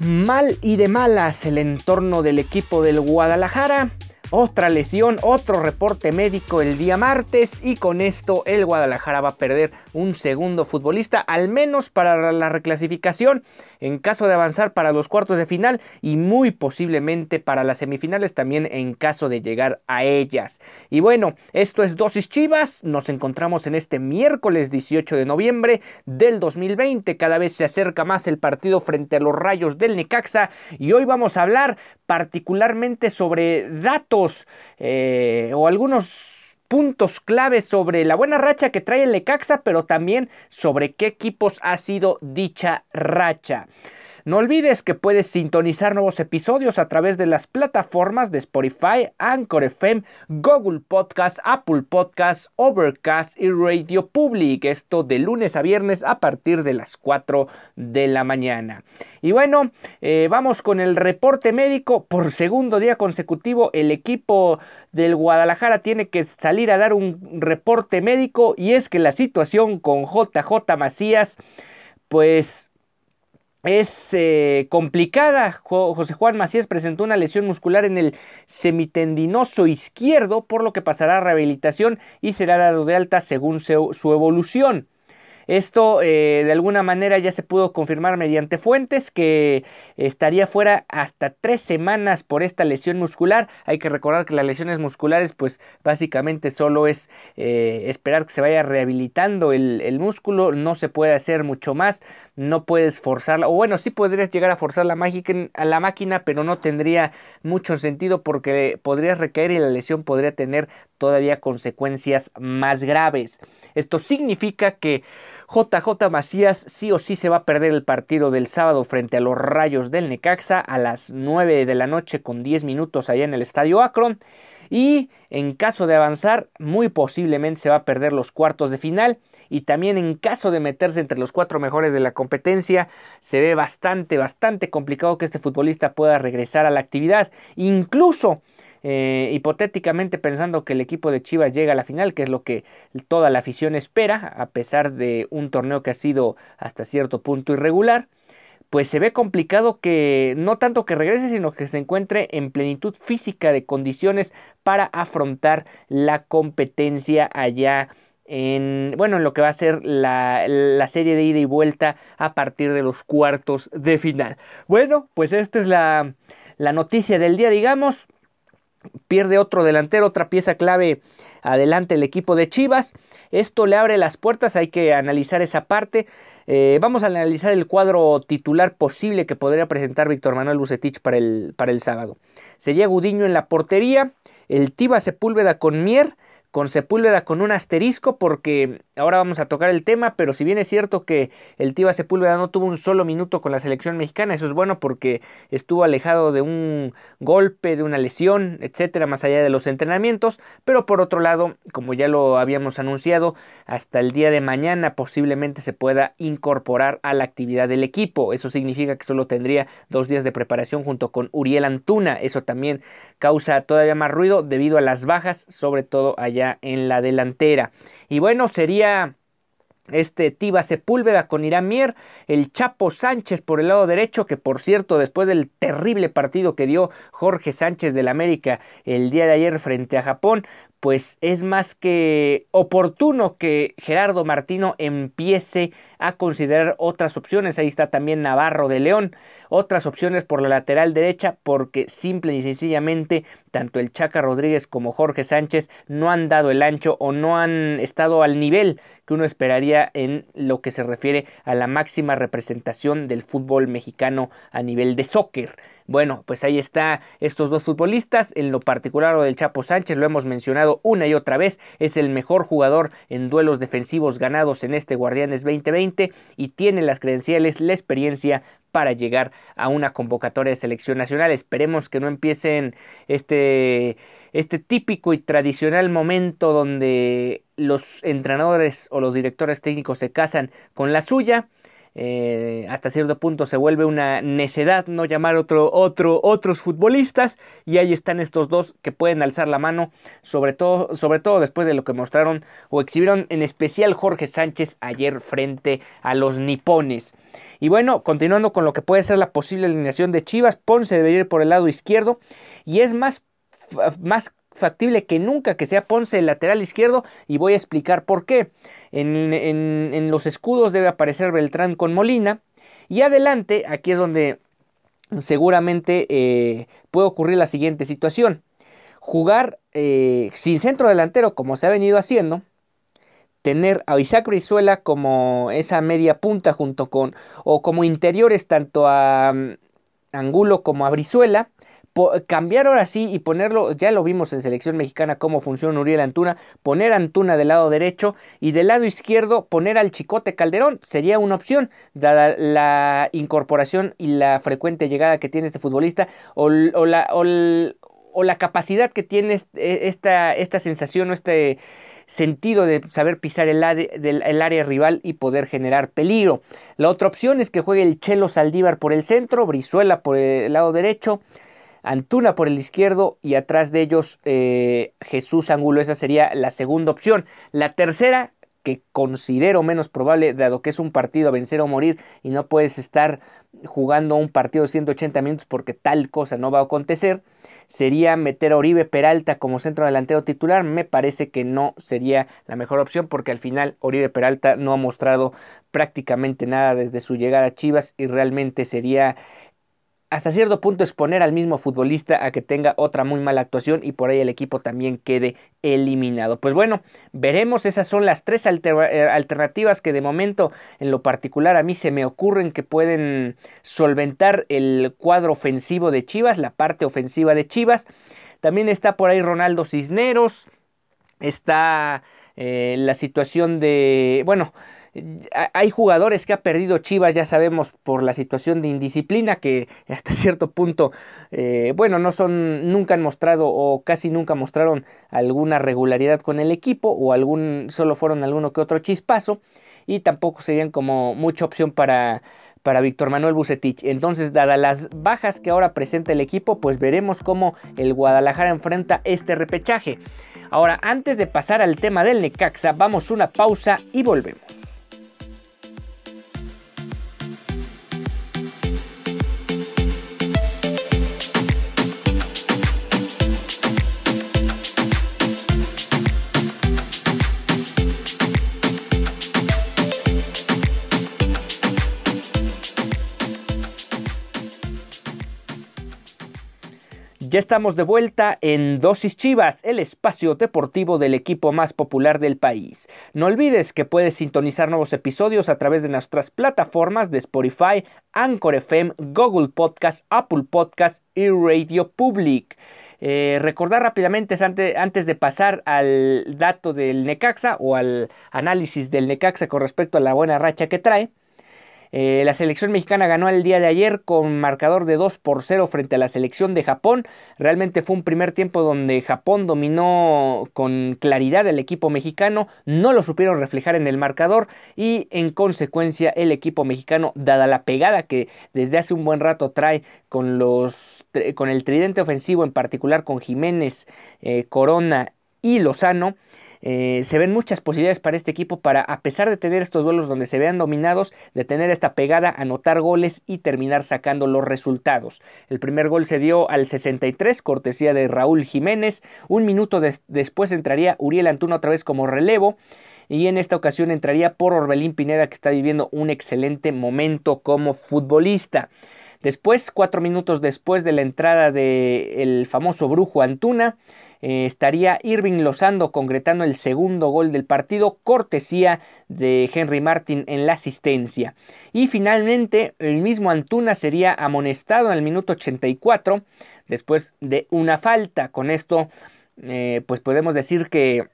Mal y de malas el entorno del equipo del Guadalajara otra lesión, otro reporte médico el día martes y con esto el Guadalajara va a perder un segundo futbolista, al menos para la reclasificación, en caso de avanzar para los cuartos de final y muy posiblemente para las semifinales también en caso de llegar a ellas. Y bueno, esto es Dosis Chivas, nos encontramos en este miércoles 18 de noviembre del 2020, cada vez se acerca más el partido frente a los Rayos del Necaxa y hoy vamos a hablar particularmente sobre datos eh, o algunos puntos claves sobre la buena racha que trae el Lecaxa, pero también sobre qué equipos ha sido dicha racha. No olvides que puedes sintonizar nuevos episodios a través de las plataformas de Spotify, Anchor FM, Google Podcast, Apple Podcast, Overcast y Radio Public. Esto de lunes a viernes a partir de las 4 de la mañana. Y bueno, eh, vamos con el reporte médico. Por segundo día consecutivo, el equipo del Guadalajara tiene que salir a dar un reporte médico y es que la situación con JJ Macías, pues es eh, complicada. José Juan Macías presentó una lesión muscular en el semitendinoso izquierdo, por lo que pasará a rehabilitación y será dado de alta según su evolución. Esto eh, de alguna manera ya se pudo confirmar mediante fuentes que estaría fuera hasta tres semanas por esta lesión muscular. Hay que recordar que las lesiones musculares pues básicamente solo es eh, esperar que se vaya rehabilitando el, el, músculo, no se puede hacer mucho más, no puedes forzarla, o bueno, sí podrías llegar a forzar la, a la máquina, pero no tendría mucho sentido porque podrías recaer y la lesión podría tener todavía consecuencias más graves. Esto significa que JJ Macías sí o sí se va a perder el partido del sábado frente a los Rayos del Necaxa a las 9 de la noche con 10 minutos allá en el Estadio Akron. Y en caso de avanzar, muy posiblemente se va a perder los cuartos de final. Y también en caso de meterse entre los cuatro mejores de la competencia, se ve bastante, bastante complicado que este futbolista pueda regresar a la actividad. Incluso eh, hipotéticamente pensando que el equipo de Chivas llega a la final, que es lo que toda la afición espera, a pesar de un torneo que ha sido hasta cierto punto irregular, pues se ve complicado que no tanto que regrese, sino que se encuentre en plenitud física de condiciones para afrontar la competencia allá en, bueno, en lo que va a ser la, la, serie de ida y vuelta a partir de los cuartos de final. Bueno, pues esta es la, la noticia del día, digamos pierde otro delantero, otra pieza clave adelante el equipo de Chivas. Esto le abre las puertas, hay que analizar esa parte. Eh, vamos a analizar el cuadro titular posible que podría presentar Víctor Manuel Bucetich para el, para el sábado. Sería Gudiño en la portería, el Tiba Sepúlveda con Mier, con Sepúlveda con un asterisco porque ahora vamos a tocar el tema, pero si bien es cierto que el Tiva Sepúlveda no tuvo un solo minuto con la selección mexicana, eso es bueno porque estuvo alejado de un golpe, de una lesión, etcétera, más allá de los entrenamientos, pero por otro lado, como ya lo habíamos anunciado, hasta el día de mañana posiblemente se pueda incorporar a la actividad del equipo. Eso significa que solo tendría dos días de preparación junto con Uriel Antuna. Eso también causa todavía más ruido debido a las bajas, sobre todo allá en la delantera. Y bueno, sería este Tiba Sepúlveda con Irán Mier, el Chapo Sánchez por el lado derecho, que por cierto, después del terrible partido que dio Jorge Sánchez del América el día de ayer frente a Japón, pues es más que oportuno que Gerardo Martino empiece a considerar otras opciones. Ahí está también Navarro de León. Otras opciones por la lateral derecha porque simple y sencillamente tanto el Chaca Rodríguez como Jorge Sánchez no han dado el ancho o no han estado al nivel que uno esperaría en lo que se refiere a la máxima representación del fútbol mexicano a nivel de soccer. Bueno, pues ahí está estos dos futbolistas, en lo particular del Chapo Sánchez, lo hemos mencionado una y otra vez, es el mejor jugador en duelos defensivos ganados en este Guardianes 2020 y tiene las credenciales, la experiencia para llegar a una convocatoria de selección nacional. Esperemos que no empiecen este, este típico y tradicional momento donde los entrenadores o los directores técnicos se casan con la suya eh, hasta cierto punto se vuelve una necedad no llamar otro, otro, otros futbolistas y ahí están estos dos que pueden alzar la mano, sobre todo, sobre todo después de lo que mostraron o exhibieron en especial Jorge Sánchez ayer frente a los nipones. Y bueno, continuando con lo que puede ser la posible alineación de Chivas, Ponce debería ir por el lado izquierdo y es más, más factible que nunca que sea Ponce el lateral izquierdo y voy a explicar por qué. En, los escudos debe aparecer Beltrán con Molina y adelante, aquí es donde seguramente eh, puede ocurrir la siguiente situación. Jugar eh, sin centro delantero como se ha venido haciendo, tener a Isaac Brizuela como esa media punta junto con, o como interiores tanto a mm, Angulo como a Brizuela, cambiar ahora sí y ponerlo, ya lo vimos en selección mexicana cómo funciona Uriel Antuna, poner Antuna del lado derecho y del lado izquierdo poner al Chicote Calderón sería una opción, dada la incorporación y la frecuente llegada que tiene este futbolista o, la, o, la, capacidad que tiene e, esta, esta sensación o este sentido de saber pisar el área, el área rival y poder generar peligro. La otra opción es que juegue el Chelo Saldívar por el centro, Brizuela por el lado derecho, Antuna por el izquierdo y atrás de ellos eh, Jesús Angulo. Esa sería la segunda opción. La tercera, que considero menos probable, dado que es un partido a vencer o morir y no puedes estar jugando un partido de 180 minutos porque tal cosa no va a acontecer, sería meter a Oribe Peralta como centro delantero titular. Me parece que no sería la mejor opción porque al final Oribe Peralta no ha mostrado prácticamente nada desde su llegada a Chivas y realmente sería hasta cierto punto exponer al mismo futbolista a que tenga otra muy mala actuación y por ahí el equipo también quede eliminado. Pues bueno, veremos, esas son las tres eh, alternativas que de momento en lo particular a mí se me ocurren que pueden solventar el cuadro ofensivo de Chivas, la parte ofensiva de Chivas. También está por ahí Ronaldo Cisneros, está eh, la situación de, bueno, hay jugadores que ha perdido Chivas, ya sabemos, por la situación de indisciplina, que hasta cierto punto, eh, bueno, no son, nunca han mostrado o casi nunca mostraron alguna regularidad con el equipo, o algún, solo fueron alguno que otro chispazo, y tampoco serían como mucha opción para, para Víctor Manuel Bucetich. Entonces, dadas las bajas que ahora presenta el equipo, pues veremos cómo el Guadalajara enfrenta este repechaje. Ahora, antes de pasar al tema del Necaxa, vamos una pausa y volvemos. Ya estamos de vuelta en Dosis Chivas, el espacio deportivo del equipo más popular del país. No olvides que puedes sintonizar nuevos episodios a través de nuestras plataformas de Spotify, Anchor FM, Google Podcast, Apple Podcast y Radio Public. Eh, recordar rápidamente antes de pasar al dato del Necaxa o al análisis del Necaxa con respecto a la buena racha que trae. Eh, la selección mexicana ganó el día de ayer con marcador de 2 por 0 frente a la selección de Japón. Realmente fue un primer tiempo donde Japón dominó con claridad el equipo mexicano, no lo supieron reflejar en el marcador y en consecuencia el equipo mexicano, dada la pegada que desde hace un buen rato trae con, los, con el tridente ofensivo, en particular con Jiménez, eh, Corona y Lozano, eh, se ven muchas posibilidades para este equipo para, a pesar de tener estos duelos donde se vean dominados, de tener esta pegada, anotar goles y terminar sacando los resultados. El primer gol se dio al 63, cortesía de Raúl Jiménez. Un minuto después entraría Uriel Antuna otra vez como relevo y en esta ocasión entraría por Orbelín Pineda que está viviendo un excelente momento como futbolista. Después, cuatro minutos después de la entrada del famoso brujo Antuna, eh, estaría Irving Lozando concretando el segundo gol del partido, cortesía de Henry Martin en la asistencia. Y finalmente, el mismo Antuna sería amonestado en el minuto 84 después de una falta. Con esto, eh, pues podemos decir que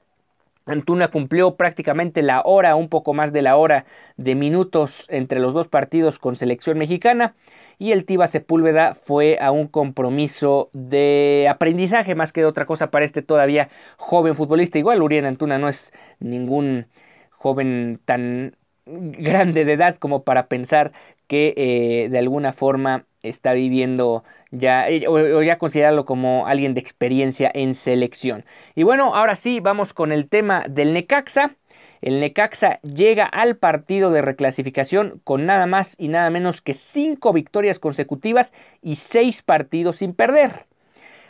Antuna cumplió prácticamente la hora, un poco más de la hora de minutos entre los dos partidos con selección mexicana y el Tiba Sepúlveda fue a un compromiso de aprendizaje más que de otra cosa para este todavía joven futbolista. Igual Uriel Antuna no es ningún joven tan grande de edad como para pensar que eh, de alguna forma está viviendo ya eh, o, ya considerarlo como alguien de experiencia en selección. Y bueno, ahora sí, vamos con el tema del Necaxa. El Necaxa llega al partido de reclasificación con nada más y nada menos que cinco victorias consecutivas y seis partidos sin perder.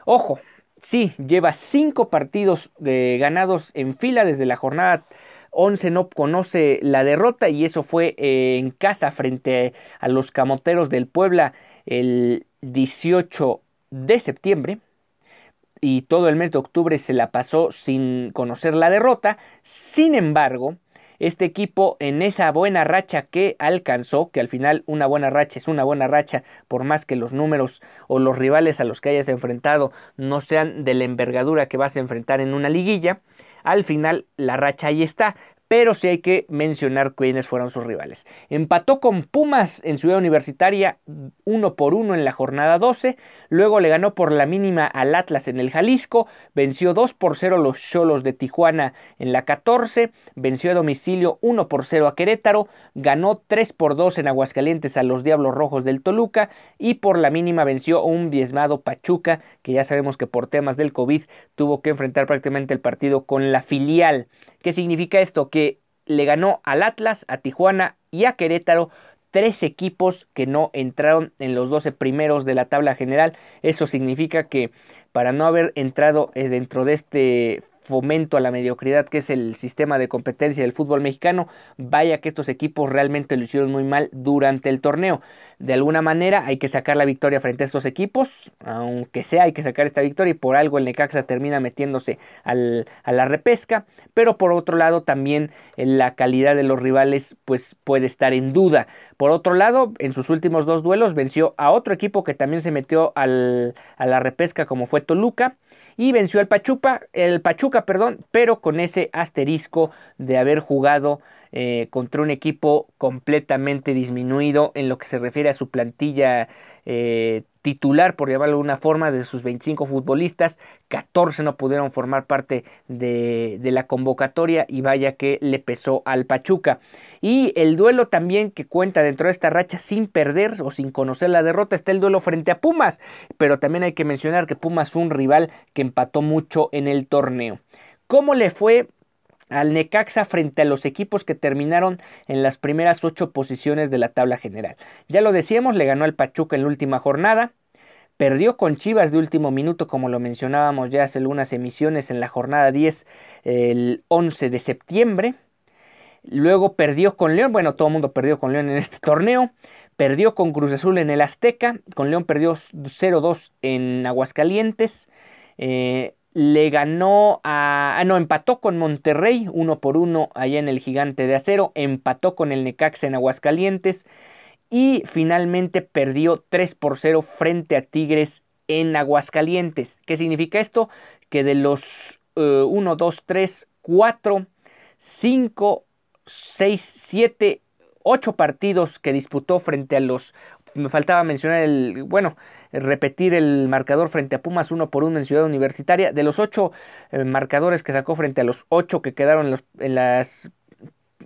Ojo, sí, lleva cinco partidos de ganados en fila desde la jornada 11 no conoce la derrota y eso fue eh, en casa frente a los Camoteros del Puebla el 18 de septiembre y todo el mes de octubre se la pasó sin conocer la derrota. Sin embargo, este equipo en esa buena racha que alcanzó, que al final una buena racha es una buena racha, por más que los números o los rivales a los que hayas enfrentado no sean de la envergadura que vas a enfrentar en una liguilla, al final la racha ahí está pero sí hay que mencionar quiénes fueron sus rivales. Empató con Pumas en Ciudad Universitaria uno por uno en la jornada 12, luego le ganó por la mínima al Atlas en el Jalisco, venció 2 por 0 los Cholos de Tijuana en la 14, venció a domicilio 1 por 0 a Querétaro, ganó 3 por 2 en Aguascalientes a los Diablos Rojos del Toluca y por la mínima venció un diezmado Pachuca, que ya sabemos que por temas del COVID tuvo que enfrentar prácticamente el partido con la filial. ¿Qué significa esto? Que le ganó al Atlas, a Tijuana y a Querétaro tres equipos que no entraron en los 12 primeros de la tabla general. Eso significa que para no haber entrado eh, dentro de este fomento a la mediocridad que es el sistema de competencia del fútbol mexicano, vaya que estos equipos realmente lo hicieron muy mal durante el torneo. De alguna manera hay que sacar la victoria frente a estos equipos, aunque sea hay que sacar esta victoria y por algo el Necaxa termina metiéndose a la repesca, pero por otro lado también la calidad de los rivales pues puede estar en duda. Por otro lado, en sus últimos dos duelos venció a otro equipo que también se metió a la repesca como fue Toluca y venció al Pachuca, el Pachuca, perdón, pero con ese asterisco de haber jugado eh, contra un equipo completamente disminuido en lo que se refiere a su plantilla eh, titular, por llamarlo de alguna forma, de sus 25 futbolistas, 14 no pudieron formar parte de, la convocatoria y vaya que le pesó al Pachuca. Y el duelo también que cuenta dentro de esta racha sin perder o sin conocer la derrota está el duelo frente a Pumas, pero también hay que mencionar que Pumas fue un rival que empató mucho en el torneo. ¿Cómo le fue al Necaxa frente a los equipos que terminaron en las primeras ocho posiciones de la tabla general. Ya lo decíamos, le ganó al Pachuca en la última jornada, perdió con Chivas de último minuto, como lo mencionábamos ya hace algunas emisiones en la jornada 10 el 11 de septiembre. Luego perdió con León, bueno, todo el mundo perdió con León en este torneo. Perdió con Cruz Azul en el Azteca, con León perdió 0-2 en Aguascalientes. Eh, le ganó a. Ah, no, empató con Monterrey, uno por uno allá en el Gigante de Acero. Empató con el Necaxa en Aguascalientes. Y finalmente perdió 3 por 0 frente a Tigres en Aguascalientes. ¿Qué significa esto? Que de los 1, 2, 3, 4, 5, 6, 7, 8 partidos que disputó frente a los me faltaba mencionar el, bueno, repetir el marcador frente a Pumas uno por uno en Ciudad Universitaria. De los ocho eh, marcadores que sacó frente a los ocho que quedaron en, las,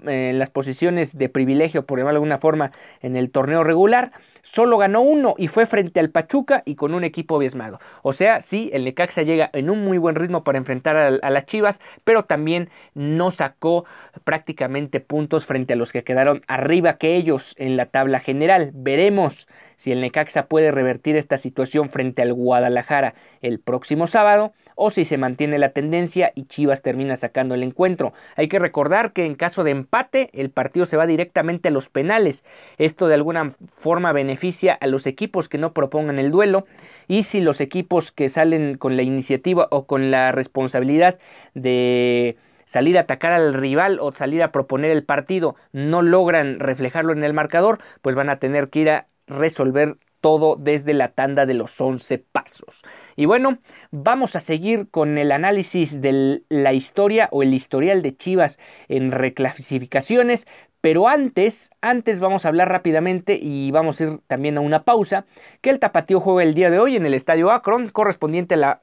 en las posiciones de privilegio, por llamarlo de alguna forma, en el torneo regular, solo ganó uno y fue frente al Pachuca y con un equipo biesmado. O sea, sí, el Necaxa llega en un muy buen ritmo para enfrentar a las Chivas, pero también no sacó prácticamente puntos frente a los que quedaron arriba que ellos en la tabla general. Veremos si el Necaxa puede revertir esta situación frente al Guadalajara el próximo sábado o si se mantiene la tendencia y Chivas termina sacando el encuentro. Hay que recordar que en caso de empate el partido se va directamente a los penales. Esto de alguna forma beneficia a los equipos que no propongan el duelo y si los equipos que salen con la iniciativa o con la responsabilidad de salir a atacar al rival o salir a proponer el partido no logran reflejarlo en el marcador, pues van a tener que ir a resolver todo desde la tanda de los 11 pasos. Y bueno, vamos a seguir con el análisis de la historia o el historial de Chivas en reclasificaciones, pero antes, antes vamos a hablar rápidamente y vamos a ir también a una pausa, que el Tapatío juega el día de hoy en el Estadio Akron, correspondiente a la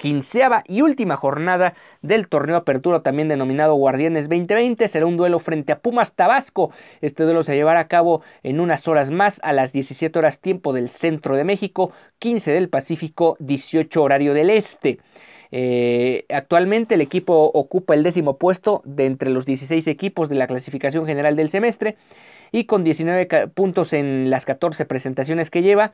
quinceava y última jornada del torneo Apertura, también denominado Guardianes 2020. Será un duelo frente a Pumas Tabasco. Este duelo se llevará a cabo en unas horas más, a las 17 horas tiempo del centro de México, 15 del Pacífico, 18 horario del este. Eh, actualmente el equipo ocupa el décimo puesto de entre los 16 equipos de la clasificación general del semestre y con 19 puntos en las 14 presentaciones que lleva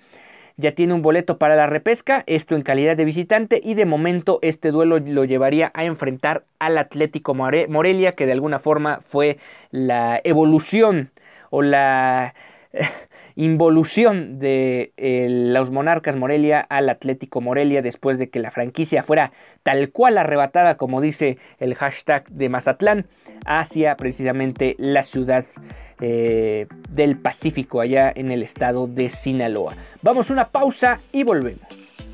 ya tiene un boleto para la repesca, esto en calidad de visitante y de momento este duelo lo llevaría a enfrentar al Atlético Morelia, que de alguna forma fue la evolución o la involución de eh, los Monarcas Morelia al Atlético Morelia después de que la franquicia fuera tal cual arrebatada, como dice el hashtag de Mazatlán, hacia precisamente la ciudad eh, del Pacífico, allá en el estado de Sinaloa. Vamos a una pausa y volvemos.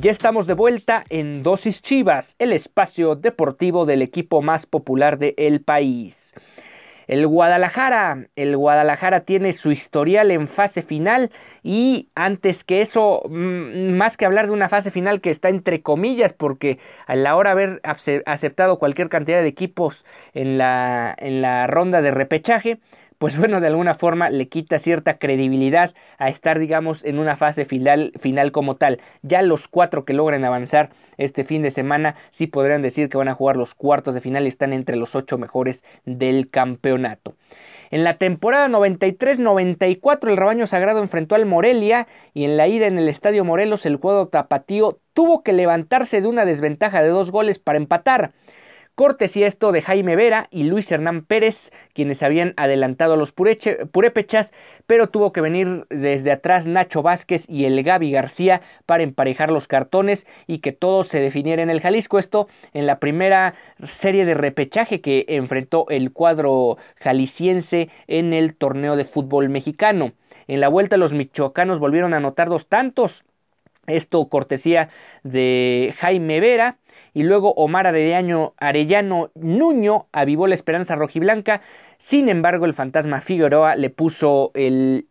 Ya estamos de vuelta en Dosis Chivas, el espacio deportivo del equipo más popular del país. El Guadalajara, el Guadalajara tiene su historial en fase final y antes que eso, mm, más que hablar de una fase final que está entre comillas, porque a la hora de haber aceptado cualquier cantidad de equipos en la, en la ronda de repechaje, pues bueno, de alguna forma le quita cierta credibilidad a estar, digamos, en una fase final, final como tal. Ya los cuatro que logren avanzar este fin de semana sí podrían decir que van a jugar los cuartos de final y están entre los ocho mejores del campeonato. En la temporada 93-94 el rebaño sagrado enfrentó al Morelia y en la ida en el Estadio Morelos el cuadro tapatío tuvo que levantarse de una desventaja de dos goles para empatar. Cortesía esto de Jaime Vera y Luis Hernán Pérez, quienes habían adelantado a los purépechas, pero tuvo que venir desde atrás Nacho Vázquez y el Gaby García para emparejar los cartones y que todo se definiera en el Jalisco. Esto en la primera serie de repechaje que enfrentó el cuadro jalisciense en el torneo de fútbol mexicano. En la vuelta los michoacanos volvieron a anotar dos tantos. Esto cortesía de Jaime Vera y luego Omar Arellano, Arellano Nuño avivó la esperanza rojiblanca. Sin embargo, el fantasma Figueroa le puso el,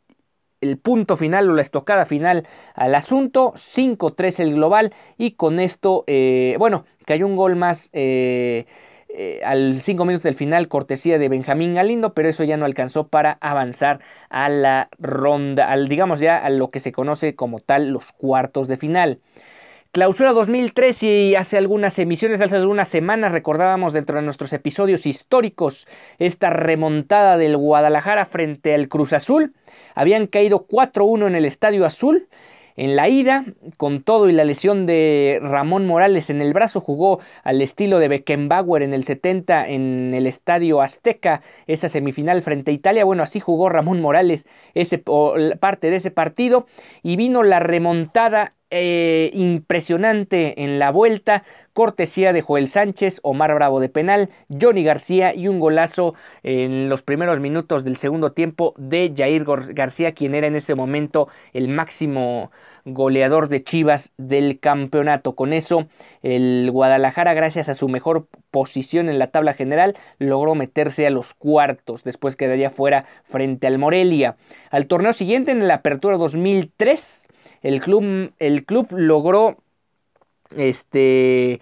punto final o la estocada final al asunto. 5-3 el global y con esto, eh, bueno, cayó un gol más. Eh, eh, al 5 minutos del final, cortesía de Benjamín Galindo, pero eso ya no alcanzó para avanzar a la ronda, al, digamos ya a lo que se conoce como tal los cuartos de final. Clausura 2003 y hace algunas emisiones, hace algunas semanas recordábamos dentro de nuestros episodios históricos esta remontada del Guadalajara frente al Cruz Azul. Habían caído 4-1 en el Estadio Azul. En la ida, con todo y la lesión de Ramón Morales en el brazo, jugó al estilo de Beckenbauer en el 70 en el Estadio Azteca, esa semifinal frente a Italia. Bueno, así jugó Ramón Morales ese, parte de ese partido y vino la remontada eh, impresionante en la vuelta, cortesía de Joel Sánchez, Omar Bravo de penal, Johnny García y un golazo en los primeros minutos del segundo tiempo de Jair García, quien era en ese momento el máximo goleador de Chivas del campeonato. Con eso, el Guadalajara, gracias a su mejor posición en la tabla general, logró meterse a los cuartos, después quedaría fuera frente al Morelia. Al torneo siguiente, en la apertura 2003, el club, el club logró este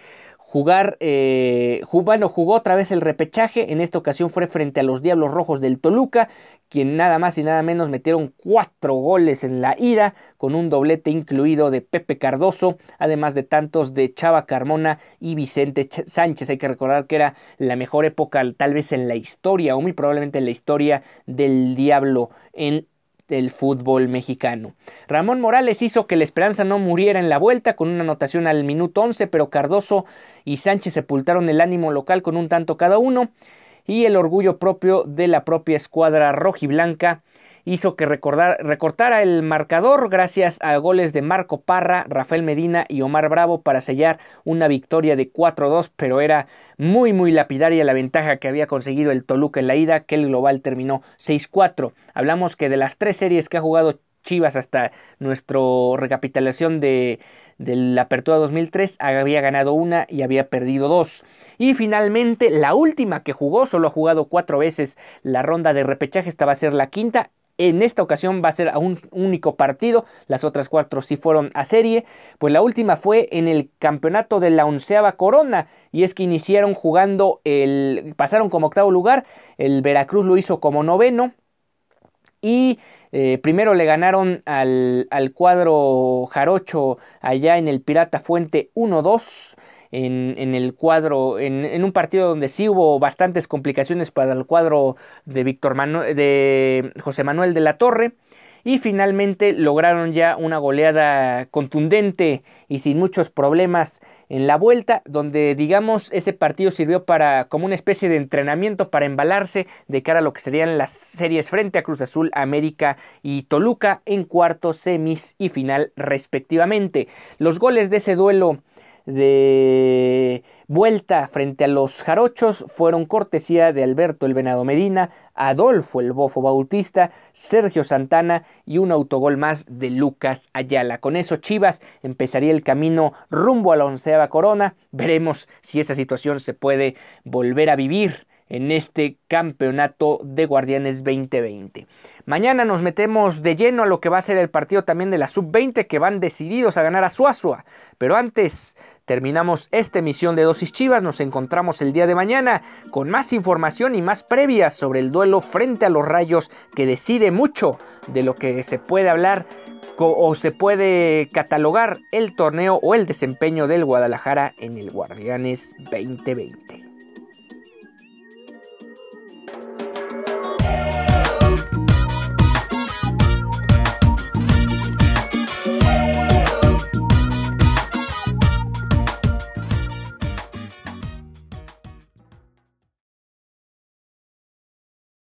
jugar, eh, bueno, jugó otra vez el repechaje, en esta ocasión fue frente a los Diablos Rojos del Toluca, quien nada más y nada menos metieron cuatro goles en la ida, con un doblete incluido de Pepe Cardoso, además de tantos de Chava Carmona y Vicente Sánchez. Hay que recordar que era la mejor época tal vez en la historia, o muy probablemente en la historia del Diablo en del fútbol mexicano. Ramón Morales hizo que la esperanza no muriera en la vuelta con una anotación al minuto 11, pero Cardoso y Sánchez sepultaron el ánimo local con un tanto cada uno y el orgullo propio de la propia escuadra rojiblanca hizo que recortara el marcador gracias a goles de Marco Parra, Rafael Medina y Omar Bravo para sellar una victoria de 4-2, pero era muy muy lapidaria la ventaja que había conseguido el Toluca en la ida, que el global terminó 6-4. Hablamos que de las tres series que ha jugado Chivas hasta nuestra recapitulación de, la apertura 2003 había ganado una y había perdido dos. Y finalmente la última que jugó, solo ha jugado cuatro veces la ronda de repechaje, esta va a ser la quinta en esta ocasión va a ser a un único partido, las otras cuatro sí fueron a serie, pues la última fue en el campeonato de la onceava corona, y es que iniciaron jugando el, pasaron como octavo lugar, el Veracruz lo hizo como noveno, y eh, primero le ganaron al, al cuadro jarocho allá en el Pirata Fuente 1-2, en, el cuadro, en, un partido donde sí hubo bastantes complicaciones para el cuadro de, Víctor de José Manuel de la Torre. Y finalmente lograron ya una goleada contundente y sin muchos problemas en la vuelta, donde digamos ese partido sirvió para como una especie de entrenamiento para embalarse de cara a lo que serían las series frente a Cruz Azul, América y Toluca en cuartos, semis y final respectivamente. Los goles de ese duelo de vuelta frente a los jarochos fueron cortesía de Alberto el Venado Medina, Adolfo el Bofo Bautista, Sergio Santana y un autogol más de Lucas Ayala. Con eso Chivas empezaría el camino rumbo a la onceava corona. Veremos si esa situación se puede volver a vivir en este campeonato de Guardianes 2020. Mañana nos metemos de lleno a lo que va a ser el partido también de la sub-20 que van decididos a ganar a Suazua. Pero antes terminamos esta emisión de Dosis Chivas, nos encontramos el día de mañana con más información y más previas sobre el duelo frente a los Rayos que decide mucho de lo que se puede hablar o se puede catalogar el torneo o el desempeño del Guadalajara en el Guardianes 2020.